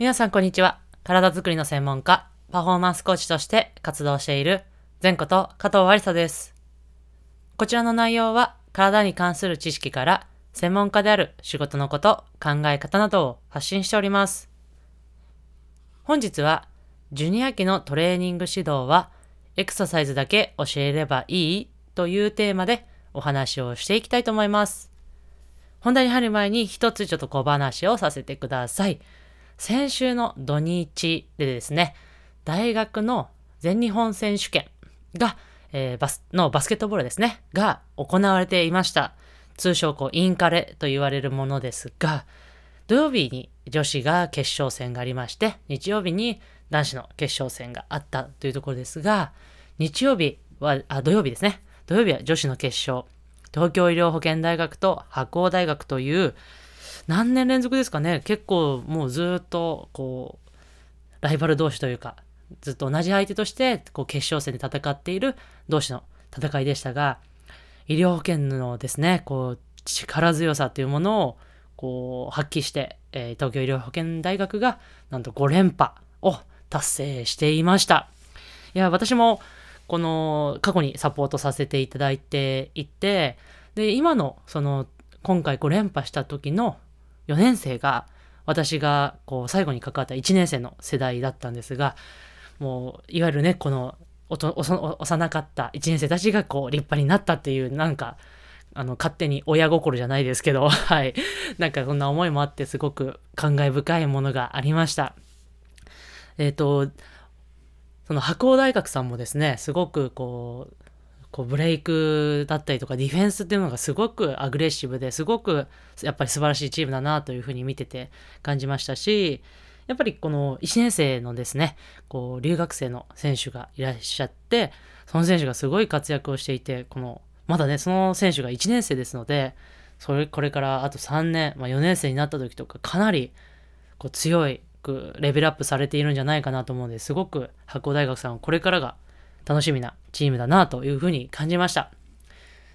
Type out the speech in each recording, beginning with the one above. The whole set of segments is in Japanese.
皆さんこんにちは。体づくりの専門家、パフォーマンスコーチとして活動している前こと加藤ありさです。こちらの内容は体に関する知識から専門家である仕事のこと、考え方などを発信しております。本日はジュニア期のトレーニング指導はエクササイズだけ教えればいいというテーマでお話をしていきたいと思います。本題に入る前に一つちょっと小話をさせてください。先週の土日でですね、大学の全日本選手権が、えーバスのバスケットボールですね、が行われていました。通称こうインカレと言われるものですが、土曜日に女子が決勝戦がありまして、日曜日に男子の決勝戦があったというところですが、日曜日は、あ、土曜日ですね。土曜日は女子の決勝。東京医療保険大学と白鴎大学という、何年連続ですかね。結構もうずっとこうライバル同士というかずっと同じ相手としてこう決勝戦で戦っている同士の戦いでしたが医療保険のですねこう力強さというものをこう発揮して、えー東京医療保険大学がなんと5連覇を達成していました。いや私もこの過去にサポートさせていただいていてで今のその今回5連覇した時の4年生が私がこう最後に関わった1年生の世代だったんですがもういわゆるねこの幼かった1年生たちがこう立派になったっていうなんかあの勝手に親心じゃないですけど はい。なんかそんな思いもあってすごく感慨深いものがありました。えっ、とその白鴎大学さんもですねすごくこうこうブレイクだったりとかディフェンスっていうのがすごくアグレッシブですごくやっぱり素晴らしいチームだなというふうに見てて感じましたしやっぱりこの1年生のですねこう留学生の選手がいらっしゃってその選手がすごい活躍をしていてこのまだねその選手が1年生ですのでそれこれからあと3年、まあ、4年生になった時とかかなりこう強いレベルアップされているんじゃないかなと思うのですごく白鴎大学さんはこれからが楽しみなチームだなというふうに感じました。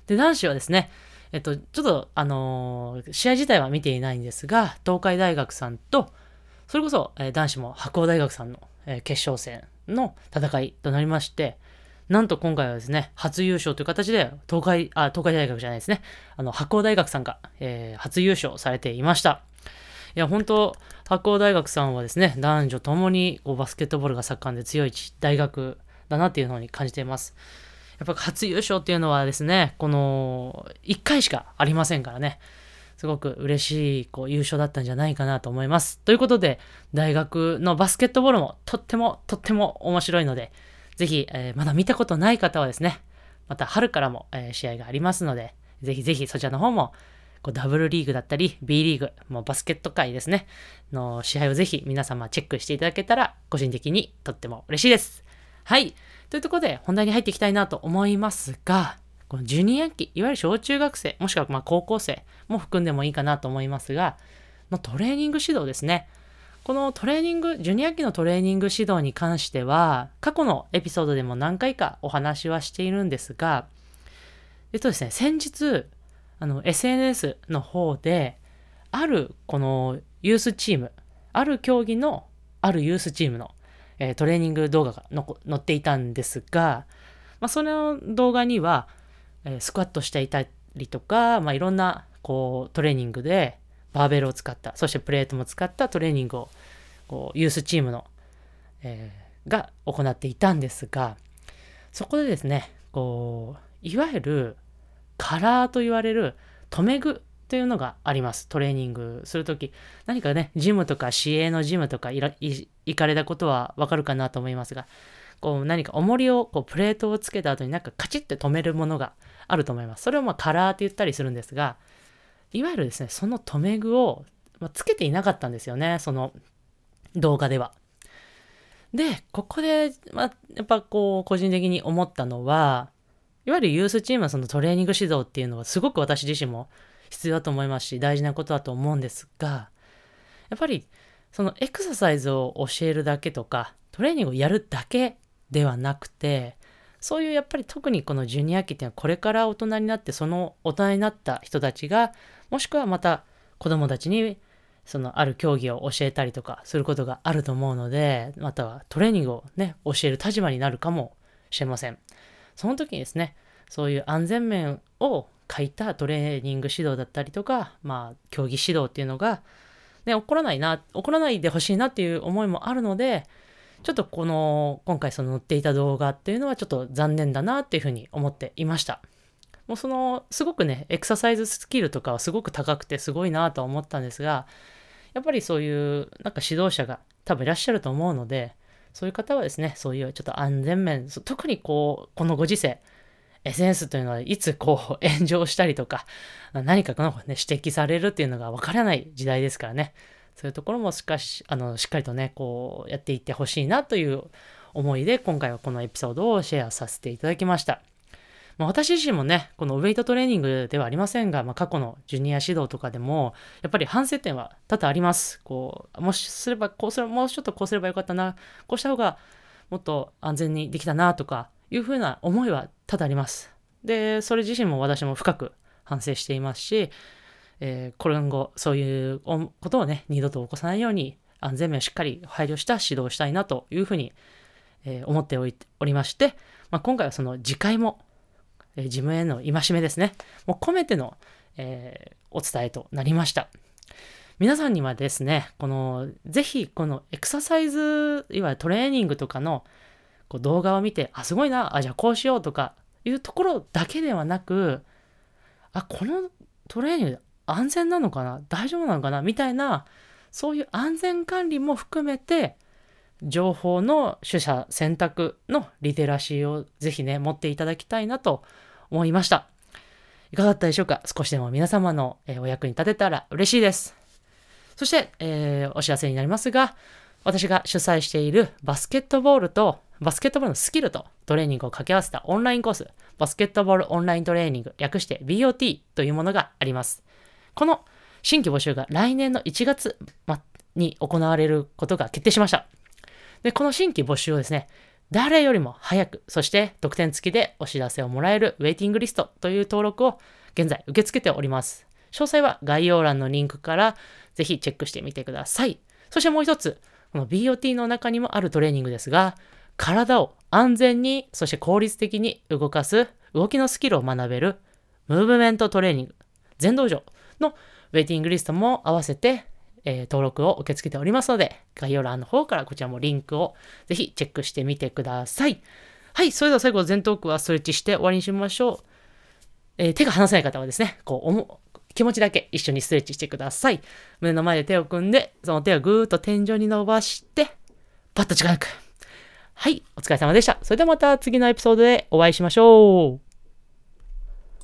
で、男子はですね、えっと、ちょっと、あのー試合自体は見ていないんですが、東海大学さんと、それこそ、えー男子も白鴎大学さんの、えー決勝戦の戦いとなりまして、なんと今回はですね、初優勝という形で、東海、あ、東海大学じゃないですね、あの、白鴎大学さんが、えー初優勝されていました。いや、本当白鴎大学さんはですね、男女ともにこうバスケットボールが盛んで強い大学だなっていうのに感じています。やっぱ初優勝っていうのはですね、この1回しかありませんからね、すごく嬉しいこう優勝だったんじゃないかなと思います。ということで、大学のバスケットボールもとってもとっても面白いので、ぜひ、えーまだ見たことない方はですね、また春からも、えー試合がありますので、ぜひぜひそちらの方もこうダブルリーグだったり B リーグ、もうバスケット界ですね、の試合をぜひ皆様チェックしていただけたら、個人的にとっても嬉しいです。はい。というところで本題に入っていきたいなと思いますが、このジュニア期、いわゆる小中学生、もしくはまあ高校生も含んでもいいかなと思いますが、のトレーニング指導ですね。このトレーニング、ジュニア期のトレーニング指導に関しては、過去のエピソードでも何回かお話はしているんですが、えっとですね、先日、あの、SNS の方で、あるこのユースチーム、ある競技のあるユースチームの、えートレーニング動画がの載っていたんですが、まあ、その動画には、えースクワットしていたりとか、まあ、いろんなこうトレーニングでバーベルを使ったそしてプレートも使ったトレーニングをこうユースチームの、えーが行っていたんですがそこでですねこういわゆるカラーと言われる留め具というのがあります。トレーニングするとき。何かねジムとか市営のジムとか行かれたことはわかるかなと思いますがこう何か重りをこうプレートをつけた後になんかカチッて止めるものがあると思います。それをまあカラーって言ったりするんですがいわゆるですねその留め具を、まあつけていなかったんですよねその動画では。でここで、まあ、やっぱこう個人的に思ったのはいわゆるユースチームのそのトレーニング指導っていうのはすごく私自身も必要だと思いますし大事なことだと思うんですがやっぱりそのエクササイズを教えるだけとかトレーニングをやるだけではなくてそういうやっぱり特にこのジュニア期っていうのはこれから大人になってその大人になった人たちがもしくはまた子供たちにそのある競技を教えたりとかすることがあると思うので、またはトレーニングをね、教える立場になるかもしれません。その時にですね、そういう安全面を書いたトレーニング指導だったりとか、まあ、競技指導っていうのが、ね、起こらないな、起こらないでほしいなっていう思いもあるので、ちょっとこの、今回その載っていた動画っていうのはちょっと残念だなっていうふうに思っていました。もうその、すごくね、エクササイズスキルとかはすごく高くてすごいなと思ったんですが、やっぱりそういうなんか指導者が多分いらっしゃると思うので、そういう方はですね、そういうちょっと安全面、特にこう、このご時世、SNS というのはいつこう炎上したりとか、何かの、ね、指摘されるっていうのがわからない時代ですからね、そういうところもしかし、あの、しっかりとね、こう、やっていってほしいなという思いで、今回はこのエピソードをシェアさせていただきました。まあ、私自身もね、このウェイトトレーニングではありませんが、まあ、過去のジュニア指導とかでも、やっぱり反省点は多々あります。こう、もしすれば、こうすれば、もうちょっとこうすればよかったな、こうした方がもっと安全にできたなとか、いうふうな思いは多々あります。で、それ自身も私も深く反省していますし、えー、今後、そういうことをね、二度と起こさないように、安全面をしっかり配慮した指導をしたいなというふうに、えー、思っておりまして、まあ、今回はその次回もえ自分への戒めですね。もう込めての、えー、お伝えとなりました。皆さんにはですね、この、ぜひ、このエクササイズ、いわゆるトレーニングとかのこう動画を見て、あ、すごいな、あ、じゃあこうしようとかいうところだけではなく、あ、このトレーニング安全なのかな大丈夫なのかなみたいな、そういう安全管理も含めて、情報の取捨選択のリテラシーをぜひね、持っていただきたいなと思いました。いかがだったでしょうか？少しでも皆様の、お役に立てたら嬉しいです。そして、えー、お知らせになりますが、私が主催しているバスケットボールと、バスケットボールのスキルとトレーニングを掛け合わせたオンラインコース、バスケットボールオンライントレーニング、略して BOT というものがあります。この新規募集が来年の1月に行われることが決定しました。で、この新規募集をですね、誰よりも早く、そして特典付きでお知らせをもらえるウェイティングリストという登録を現在受け付けております。詳細は概要欄のリンクからぜひチェックしてみてください。そしてもう一つ、この BOT の中にもあるトレーニングですが、体を安全に、そして効率的に動かす動きのスキルを学べるムーブメントトレーニング、全道場のウェイティングリストも合わせてえー、登録を受け付けておりますので、概要欄の方からこちらもリンクをぜひチェックしてみてください。はい、それでは最後、前頭腔はストレッチして終わりにしましょう。えー、手が離せない方はですね、こう、思気持ちだけ一緒にストレッチしてください。胸の前で手を組んで、その手をぐーっと天井に伸ばして、パッと力く。はい、お疲れ様でした。それではまた次のエピソードでお会いしましょう。